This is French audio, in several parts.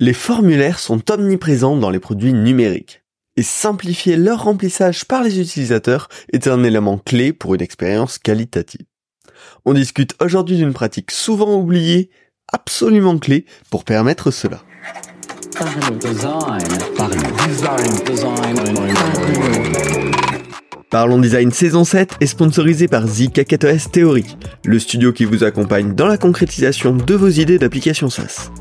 Les formulaires sont omniprésents dans les produits numériques. Et simplifier leur remplissage par les utilisateurs est un élément clé pour une expérience qualitative. On discute aujourd'hui d'une pratique souvent oubliée, absolument clé pour permettre cela. Parlons Design saison 7 est sponsorisé par ZKKTOS Theory, le studio qui vous accompagne dans la concrétisation de vos idées d'application SaaS.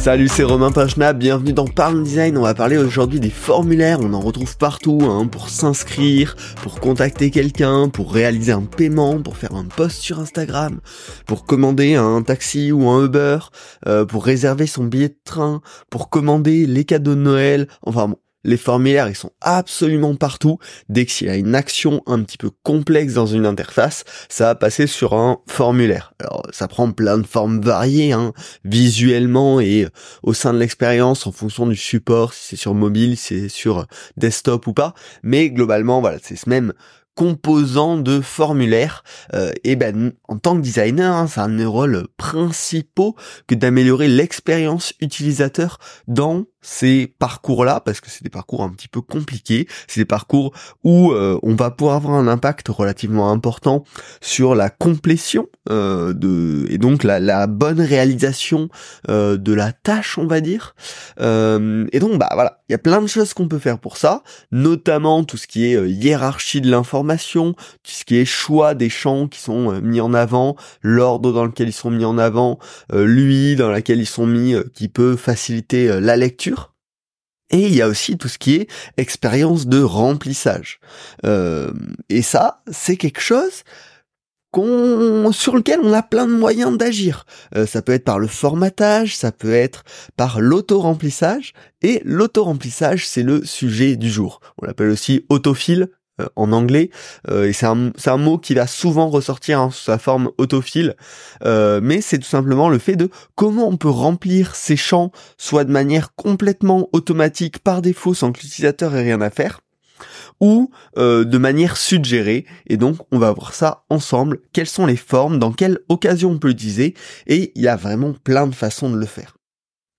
Salut, c'est Romain Pachna, bienvenue dans Parle Design. On va parler aujourd'hui des formulaires, on en retrouve partout, hein, pour s'inscrire, pour contacter quelqu'un, pour réaliser un paiement, pour faire un post sur Instagram, pour commander un taxi ou un Uber, euh, pour réserver son billet de train, pour commander les cadeaux de Noël, enfin bon, les formulaires, ils sont absolument partout. Dès qu'il y a une action un petit peu complexe dans une interface, ça va passer sur un formulaire. Alors, ça prend plein de formes variées, hein, visuellement et euh, au sein de l'expérience, en fonction du support, si c'est sur mobile, si c'est sur desktop ou pas. Mais globalement, voilà, c'est ce même composant de formulaire. Euh, et ben, en tant que designer, hein, c'est un des rôles principaux que d'améliorer l'expérience utilisateur dans ces parcours-là, parce que c'est des parcours un petit peu compliqués, c'est des parcours où euh, on va pouvoir avoir un impact relativement important sur la complétion euh, de et donc la, la bonne réalisation euh, de la tâche, on va dire. et donc bah voilà, il y a plein de choses qu'on peut faire pour ça, notamment tout ce qui est hiérarchie de l'information, tout ce qui est choix des champs qui sont mis en avant, l'ordre dans lequel ils sont mis en avant, l'UI dans laquelle ils sont mis, qui peut faciliter la lecture et il y a aussi tout ce qui est expérience de remplissage. Euh, et ça, c'est quelque chose qu'on, sur lequel on a plein de moyens d'agir. Euh, ça peut être par le formatage, ça peut être par l'auto-remplissage, et l'auto-remplissage, c'est le sujet du jour. On l'appelle aussi autofile, en anglais. Euh, et c'est un, mot qui va souvent ressortir en sous sa forme autofile euh, mais c'est tout simplement le fait de comment on peut remplir ces champs soit de manière complètement automatique par défaut sans que l'utilisateur ait rien à faire ou de manière suggérée. Et donc on va voir ça ensemble. Quelles sont les formes? Dans quelle occasion on peut l'utiliser? Et il y a vraiment plein de façons de le faire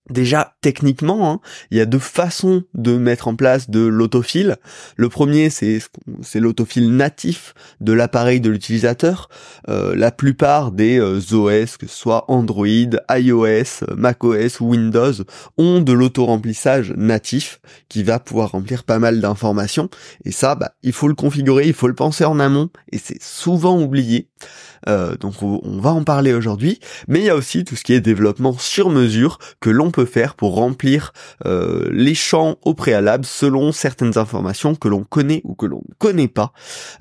Déjà, techniquement, hein, il y a deux façons de mettre en place de l'autofil. Le premier, c'est c'est l'autofil natif de l'appareil de l'utilisateur. Euh, la plupart des euh, OS, que ce soit Android, iOS, macOS ou Windows, ont de l'auto-remplissage natif qui va pouvoir remplir pas mal d'informations. Et ça, bah, il faut le configurer, il faut le penser en amont, et c'est souvent oublié. Euh, donc on, va en parler aujourd'hui, mais il y a aussi tout ce qui est développement sur mesure que l'on peut faire pour remplir euh, les champs au préalable selon certaines informations que l'on connaît ou que l'on ne connaît pas.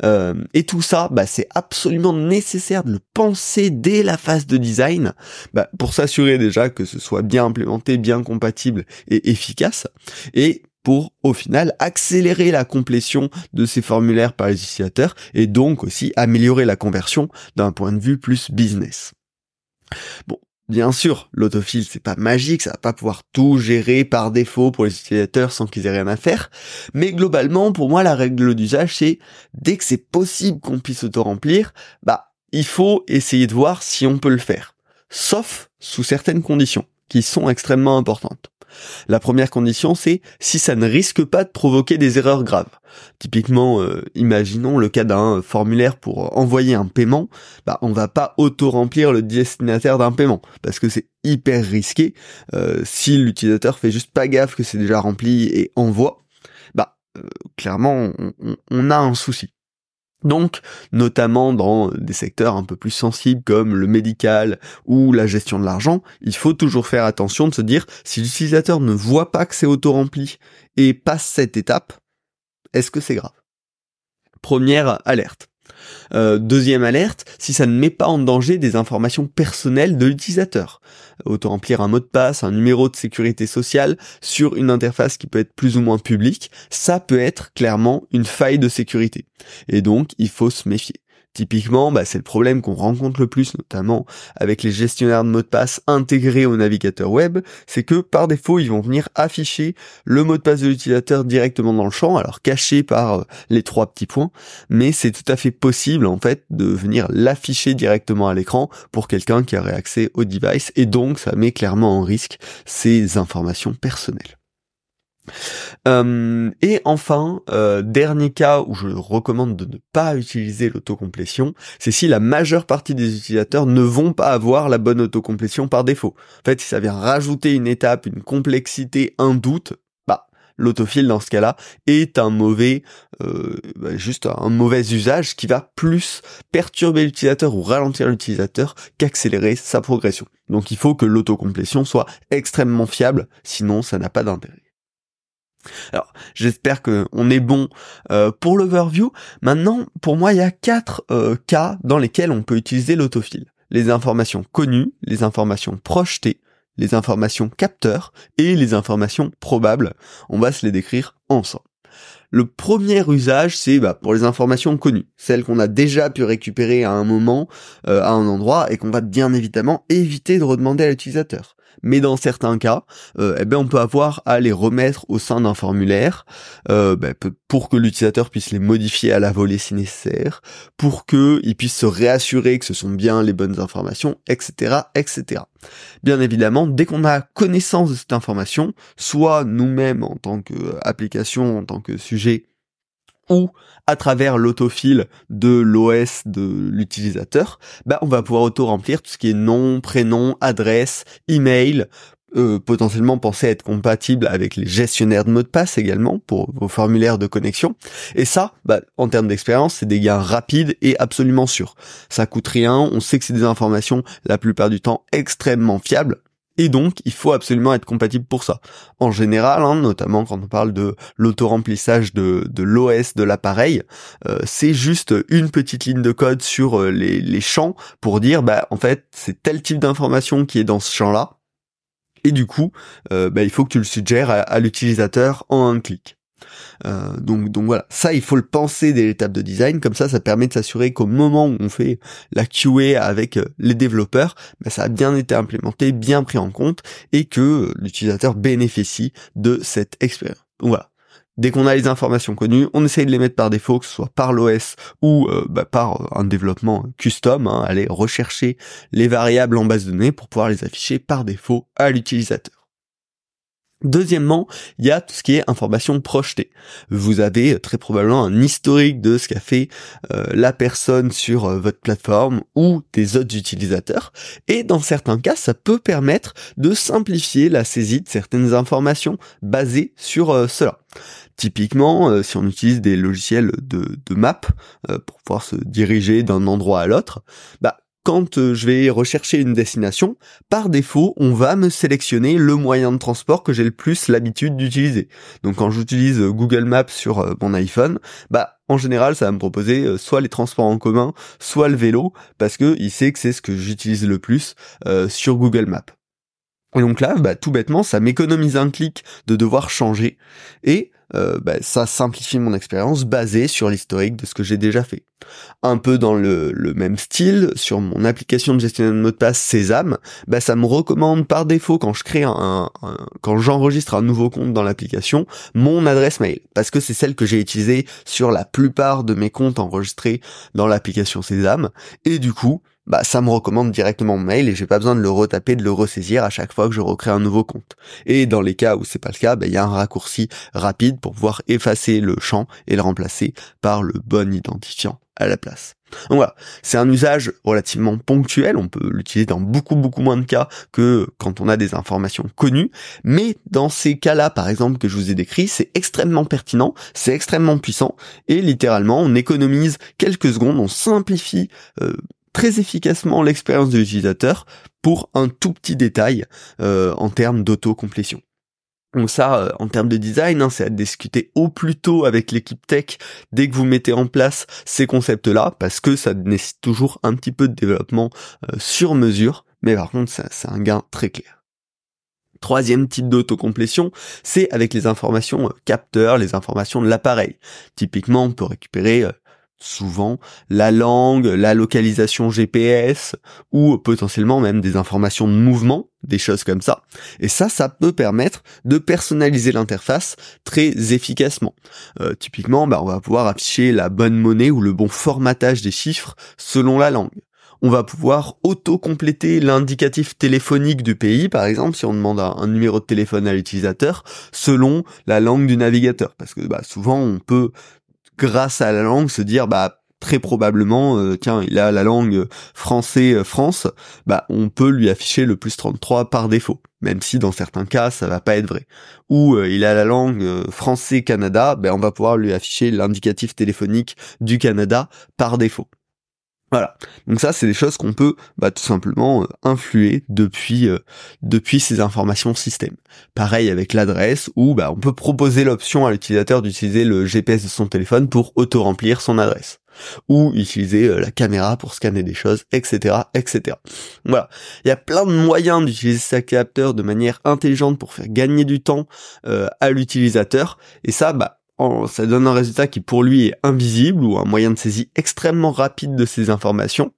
Euh, et tout ça, bah, c'est absolument nécessaire de le penser dès la phase de design bah, pour s'assurer déjà que ce soit bien implémenté, bien compatible et efficace. Et pour au final accélérer la complétion de ces formulaires par les utilisateurs et donc aussi améliorer la conversion d'un point de vue plus business. Bon, Bien sûr, l'autofil c'est pas magique, ça va pas pouvoir tout gérer par défaut pour les utilisateurs sans qu'ils aient rien à faire, mais globalement pour moi la règle d'usage c'est dès que c'est possible qu'on puisse auto-remplir, bah il faut essayer de voir si on peut le faire, sauf sous certaines conditions qui sont extrêmement importantes. La première condition, c'est si ça ne risque pas de provoquer des erreurs graves. Typiquement, euh, imaginons le cas d'un formulaire pour envoyer un paiement, bah on va pas auto-remplir le destinataire d'un paiement parce que c'est hyper risqué. Euh, si l'utilisateur fait juste pas gaffe que c'est déjà rempli et envoie, bah euh, clairement on a un souci. Donc, notamment dans des secteurs un peu plus sensibles comme le médical ou la gestion de l'argent, il faut toujours faire attention de se dire si l'utilisateur ne voit pas que c'est auto-rempli et passe cette étape, est-ce que c'est grave? Première alerte. Euh, deuxième alerte, si ça ne met pas en danger des informations personnelles de l'utilisateur. Auto-remplir un mot de passe, un numéro de sécurité sociale sur une interface qui peut être plus ou moins publique, ça peut être clairement une faille de sécurité. Et donc, il faut se méfier. Typiquement, bah, c'est le problème qu'on rencontre le plus, notamment avec les gestionnaires de mots de passe intégrés au navigateur web, c'est que par défaut, ils vont venir afficher le mot de passe de l'utilisateur directement dans le champ, alors caché par euh, les trois petits points, mais c'est tout à fait possible en fait de venir l'afficher directement à l'écran pour quelqu'un qui aurait accès au device, et donc ça met clairement en risque ses informations personnelles. Euh, et enfin, euh, dernier cas où je recommande de ne pas utiliser l'autocomplétion, c'est si la majeure partie des utilisateurs ne vont pas avoir la bonne autocomplétion par défaut. En fait, si ça vient rajouter une étape, une complexité, un doute, bah l'autofill dans ce cas-là est un mauvais, euh, bah, juste un mauvais usage qui va plus perturber l'utilisateur ou ralentir l'utilisateur qu'accélérer sa progression. Donc il faut que l'autocomplétion soit extrêmement fiable, sinon ça n'a pas d'intérêt. Alors, j'espère que on est bon euh, pour l'overview. Maintenant, pour moi, il y a quatre euh, cas dans lesquels on peut utiliser l'autofill. Les informations connues, les informations projetées, les informations capteurs et les informations probables. On va se les décrire ensemble. Le premier usage, c'est bah, pour les informations connues, celles qu'on a déjà pu récupérer à un moment, euh, à un endroit, et qu'on va bien évidemment éviter de redemander à l'utilisateur mais dans certains cas, euh, eh ben on peut avoir à les remettre au sein d'un formulaire euh, ben, pour que l'utilisateur puisse les modifier à la volée si nécessaire, pour qu'il puisse se réassurer que ce sont bien les bonnes informations, etc., etc. Bien évidemment, dès qu'on a connaissance de cette information, soit nous-mêmes en tant qu'application, en tant que sujet, ou à travers l'autofill de l'OS de l'utilisateur, bah, on va pouvoir auto-remplir tout ce qui est nom, prénom, adresse, email, euh, potentiellement penser à être compatible avec les gestionnaires de mots de passe également pour vos formulaires de connexion. Et ça, bah, en termes d'expérience, c'est des gains rapides et absolument sûrs. Ça coûte rien, on sait que c'est des informations la plupart du temps extrêmement fiables, et donc, il faut absolument être compatible pour ça. En général, hein, notamment quand on parle de l'auto-remplissage de, de l'OS de l'appareil, euh, c'est juste une petite ligne de code sur euh, les, champs pour dire, bah, en fait, c'est tel type d'information qui est dans ce champ-là. Et du coup, euh, bah, il faut que tu le suggères à l'utilisateur en un clic. Euh, donc, voilà, ça il faut le penser dès l'étape de design, comme ça ça permet de s'assurer qu'au moment où on fait la QA avec euh, les développeurs, bah, ça a bien été implémenté, bien pris en compte, et que l'utilisateur bénéficie de cette expérience. Voilà. Dès qu'on a les informations connues, on essaye de les mettre par défaut, que ce soit par l'OS ou euh, bah, par un développement custom, hein, aller rechercher les variables en base de données pour pouvoir les afficher par défaut à l'utilisateur. Deuxièmement, il y a tout ce qui est information projetée. Vous avez très probablement un historique de ce qu'a fait euh, la personne sur euh, votre plateforme ou des autres utilisateurs. Et dans certains cas, ça peut permettre de simplifier la saisie de certaines informations basées sur euh, cela. Typiquement, si on utilise des logiciels de, de map pour pouvoir se diriger d'un endroit à l'autre, bah quand euh, je vais rechercher une destination, par défaut, on va me sélectionner le moyen de transport que j'ai le plus l'habitude d'utiliser. Donc quand j'utilise euh, Google Maps sur euh, mon iPhone, bah en général, ça va me proposer soit les transports en commun, soit le vélo, parce que il sait que c'est ce que j'utilise le plus sur Google Maps. Et donc là, bah, tout bêtement, ça m'économise un clic de devoir changer et euh, bah, ça simplifie mon expérience basée sur l'historique de ce que j'ai déjà fait. Un peu dans le, même style, sur mon application de gestion de mot de passe Sésame, bah, ça me recommande par défaut quand je crée un, quand j'enregistre un nouveau compte dans l'application, mon adresse mail, parce que c'est celle que j'ai utilisée sur la plupart de mes comptes enregistrés dans l'application Sésame, et du coup, bah ça me recommande directement mon mail et j'ai pas besoin de le retaper, de le ressaisir à chaque fois que je recrée un nouveau compte. Et dans les cas où c'est pas le cas, bah, il y a un raccourci rapide pour pouvoir effacer le champ et le remplacer par le bon identifiant à la place. Donc voilà, c'est un usage relativement ponctuel, on peut l'utiliser dans beaucoup beaucoup moins de cas que quand on a des informations connues, mais dans ces cas-là par exemple que je vous ai décrit, c'est extrêmement pertinent, c'est extrêmement puissant, et littéralement on économise quelques secondes, on simplifie euh, très efficacement l'expérience de l'utilisateur pour un tout petit détail euh, en termes d'auto-complétion. Donc ça, euh, en termes de design, hein, c'est à discuter au plus tôt avec l'équipe tech dès que vous mettez en place ces concepts-là, parce que ça nécessite toujours un petit peu de développement euh, sur mesure, mais par contre, c'est un gain très clair. Troisième type d'autocomplétion, c'est avec les informations capteurs, les informations de l'appareil. Typiquement, on peut récupérer souvent la langue, la localisation GPS ou potentiellement même des informations de mouvement, des choses comme ça. Et ça, ça peut permettre de personnaliser l'interface très efficacement. Euh, typiquement, bah, on va pouvoir afficher la bonne monnaie ou le bon formatage des chiffres selon la langue. On va pouvoir auto-compléter l'indicatif téléphonique du pays, par exemple, si on demande un, numéro de téléphone à l'utilisateur, selon la langue du navigateur. Parce que bah, souvent, on peut grâce à la langue se dire bah très probablement euh, tiens il a la langue français euh, France bah on peut lui afficher le plus 33 par défaut même si dans certains cas ça va pas être vrai. Ou euh, il a la langue français Canada ben on va pouvoir lui afficher l'indicatif téléphonique du Canada par défaut voilà. Donc ça, c'est des choses qu'on peut bah, tout simplement euh, influer depuis euh, depuis ces informations système. Pareil avec l'adresse, où bah, on peut proposer l'option à l'utilisateur d'utiliser le GPS de son téléphone pour auto-remplir son adresse ou utiliser euh, la caméra pour scanner des choses, etc., etc. Voilà. Il y a plein de moyens d'utiliser ces capteurs de manière intelligente pour faire gagner du temps à l'utilisateur. Et ça, bah, ça donne un résultat qui pour lui est invisible ou un moyen de saisie extrêmement rapide de ces informations.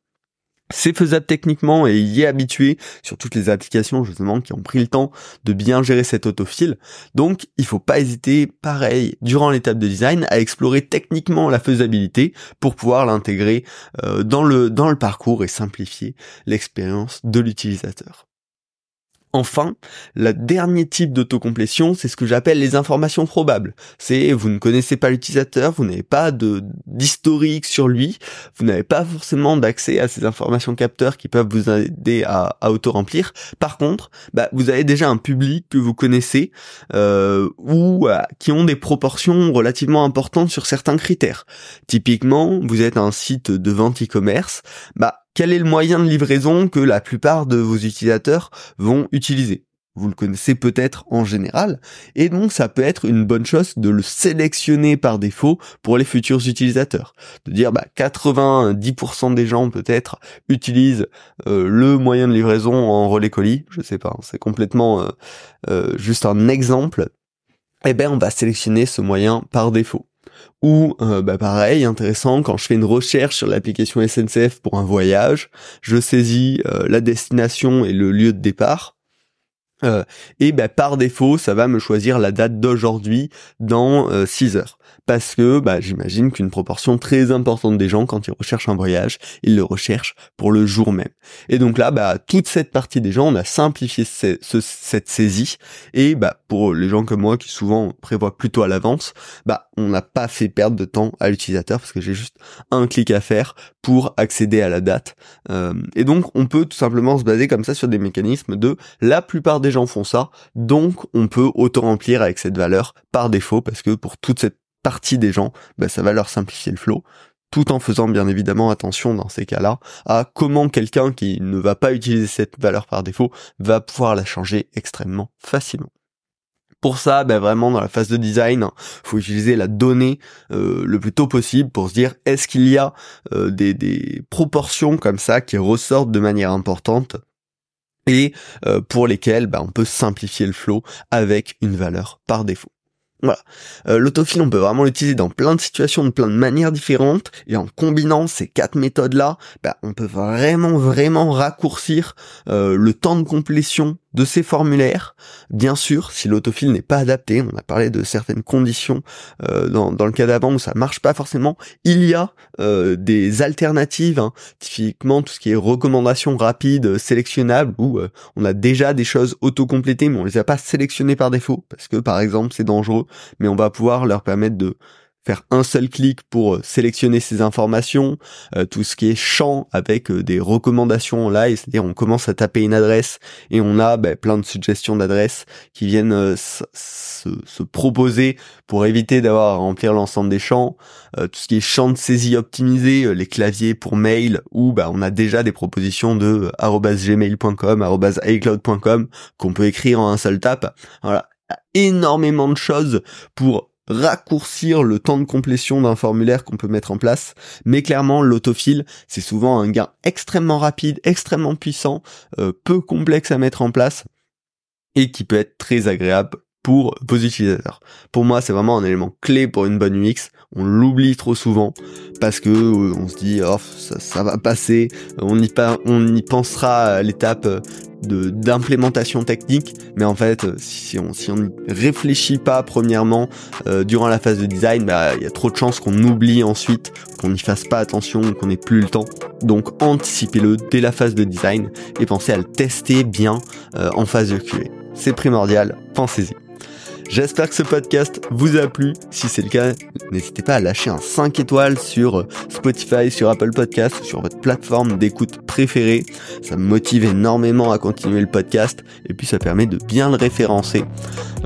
C'est faisable techniquement et il y est habitué sur toutes les applications justement qui ont pris le temps de bien gérer cet autofile. Donc il faut pas hésiter, pareil, durant l'étape de design, à explorer techniquement la faisabilité pour pouvoir l'intégrer euh, dans le dans le parcours et simplifier l'expérience de l'utilisateur. Enfin, le dernier type d'autocomplétion, c'est ce que j'appelle les informations probables. C'est vous ne connaissez pas l'utilisateur, vous n'avez pas d'historique sur lui, vous n'avez pas forcément d'accès à ces informations capteurs qui peuvent vous aider à, auto-remplir. Par contre, bah, vous avez déjà un public que vous connaissez euh, ou euh, qui ont des proportions relativement importantes sur certains critères. Typiquement, vous êtes un site de vente e-commerce, bah quel est le moyen de livraison que la plupart de vos utilisateurs vont utiliser? Vous le connaissez peut-être en général, et donc ça peut être une bonne chose de le sélectionner par défaut pour les futurs utilisateurs. De dire bah 90% des gens peut-être utilisent euh, le moyen de livraison en relais colis, je sais pas, c'est complètement euh, euh, juste un exemple. Eh ben on va sélectionner ce moyen par défaut. Ou euh, bah pareil, intéressant, quand je fais une recherche sur l'application SNCF pour un voyage, je saisis euh, la destination et le lieu de départ. Euh, et bah, par défaut, ça va me choisir la date d'aujourd'hui dans 6 heures parce que bah, j'imagine qu'une proportion très importante des gens, quand ils recherchent un voyage, ils le recherchent pour le jour même. Et donc là, bah, toute cette partie des gens, on a simplifié cette saisie, et bah, pour les gens comme moi qui souvent prévoient plutôt à l'avance, bah, on n'a pas fait perdre de temps à l'utilisateur, parce que j'ai juste un clic à faire pour accéder à la date. Euh, et donc, on peut tout simplement se baser comme ça sur des mécanismes de la plupart des gens font ça, donc on peut auto-remplir avec cette valeur par défaut, parce que pour toute cette partie des gens, bah, ça va leur simplifier le flow, tout en faisant bien évidemment attention dans ces cas-là à comment quelqu'un qui ne va pas utiliser cette valeur par défaut va pouvoir la changer extrêmement facilement. Pour ça, bah, vraiment dans la phase de design, faut utiliser la donnée euh, le plus tôt possible pour se dire est-ce qu'il y a euh, des, proportions comme ça qui ressortent de manière importante et euh, pour lesquelles bah, on peut simplifier le flow avec une valeur par défaut. Voilà. Euh, L'autofil, on peut vraiment l'utiliser dans plein de situations, de plein de manières différentes, et en combinant ces quatre méthodes-là, bah, on peut vraiment, vraiment raccourcir le temps de complétion de ces formulaires. Bien sûr, si l'autofil n'est pas adapté, on a parlé de certaines conditions euh, dans, le cas d'avant où ça marche pas forcément, il y a euh, des alternatives, hein, typiquement tout ce qui est recommandations rapides, sélectionnables, où euh, on a déjà des choses autocomplétées, mais on les a pas sélectionnées par défaut, parce que par exemple c'est dangereux, mais on va pouvoir leur permettre de faire un seul clic pour euh, sélectionner ces informations, euh, tout ce qui est champ avec euh, des recommandations en live, c'est-à-dire on commence à taper une adresse et on a ben, plein de suggestions d'adresses qui viennent se, proposer pour éviter d'avoir à remplir l'ensemble des champs, tout ce qui est champ de saisie optimisé, les claviers pour mail, où ben, on a déjà des propositions de gmail.com, icloud.com qu'on peut écrire en un seul tap. Voilà, énormément de choses pour raccourcir le temps de complétion d'un formulaire qu'on peut mettre en place, mais clairement l'autofil c'est souvent un gain extrêmement rapide, extrêmement puissant, euh, peu complexe à mettre en place et qui peut être très agréable pour vos utilisateurs. Pour moi, c'est vraiment un élément clé pour une bonne UX. On l'oublie trop souvent parce que euh, on se dit oh ça, ça va passer, on y, on y pensera à l'étape d'implémentation technique, mais en fait, si on si on ne réfléchit pas premièrement euh, durant la phase de design, bah il y a trop de chances qu'on oublie ensuite, qu'on n'y fasse pas attention, qu'on n'ait plus le temps. Donc anticipez-le dès la phase de design et pensez à le tester bien euh, en phase de QA. C'est primordial, pensez-y. J'espère que ce podcast vous a plu. Si c'est le cas, n'hésitez pas à lâcher un 5 étoiles sur euh, Spotify, sur Apple Podcast, sur votre plateforme d'écoute préférée. Ça me motive énormément à continuer le podcast et puis ça permet de bien le référencer.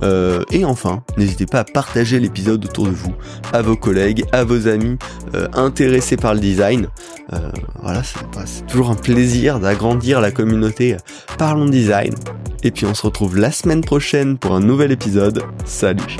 Euh, et enfin, n'hésitez pas à partager l'épisode autour de vous, à vos collègues, à vos amis euh, intéressés par le design. voilà, bah, c'est toujours un plaisir d'agrandir la communauté Parlons Design. Et puis on se retrouve la semaine prochaine pour un nouvel épisode. Salut.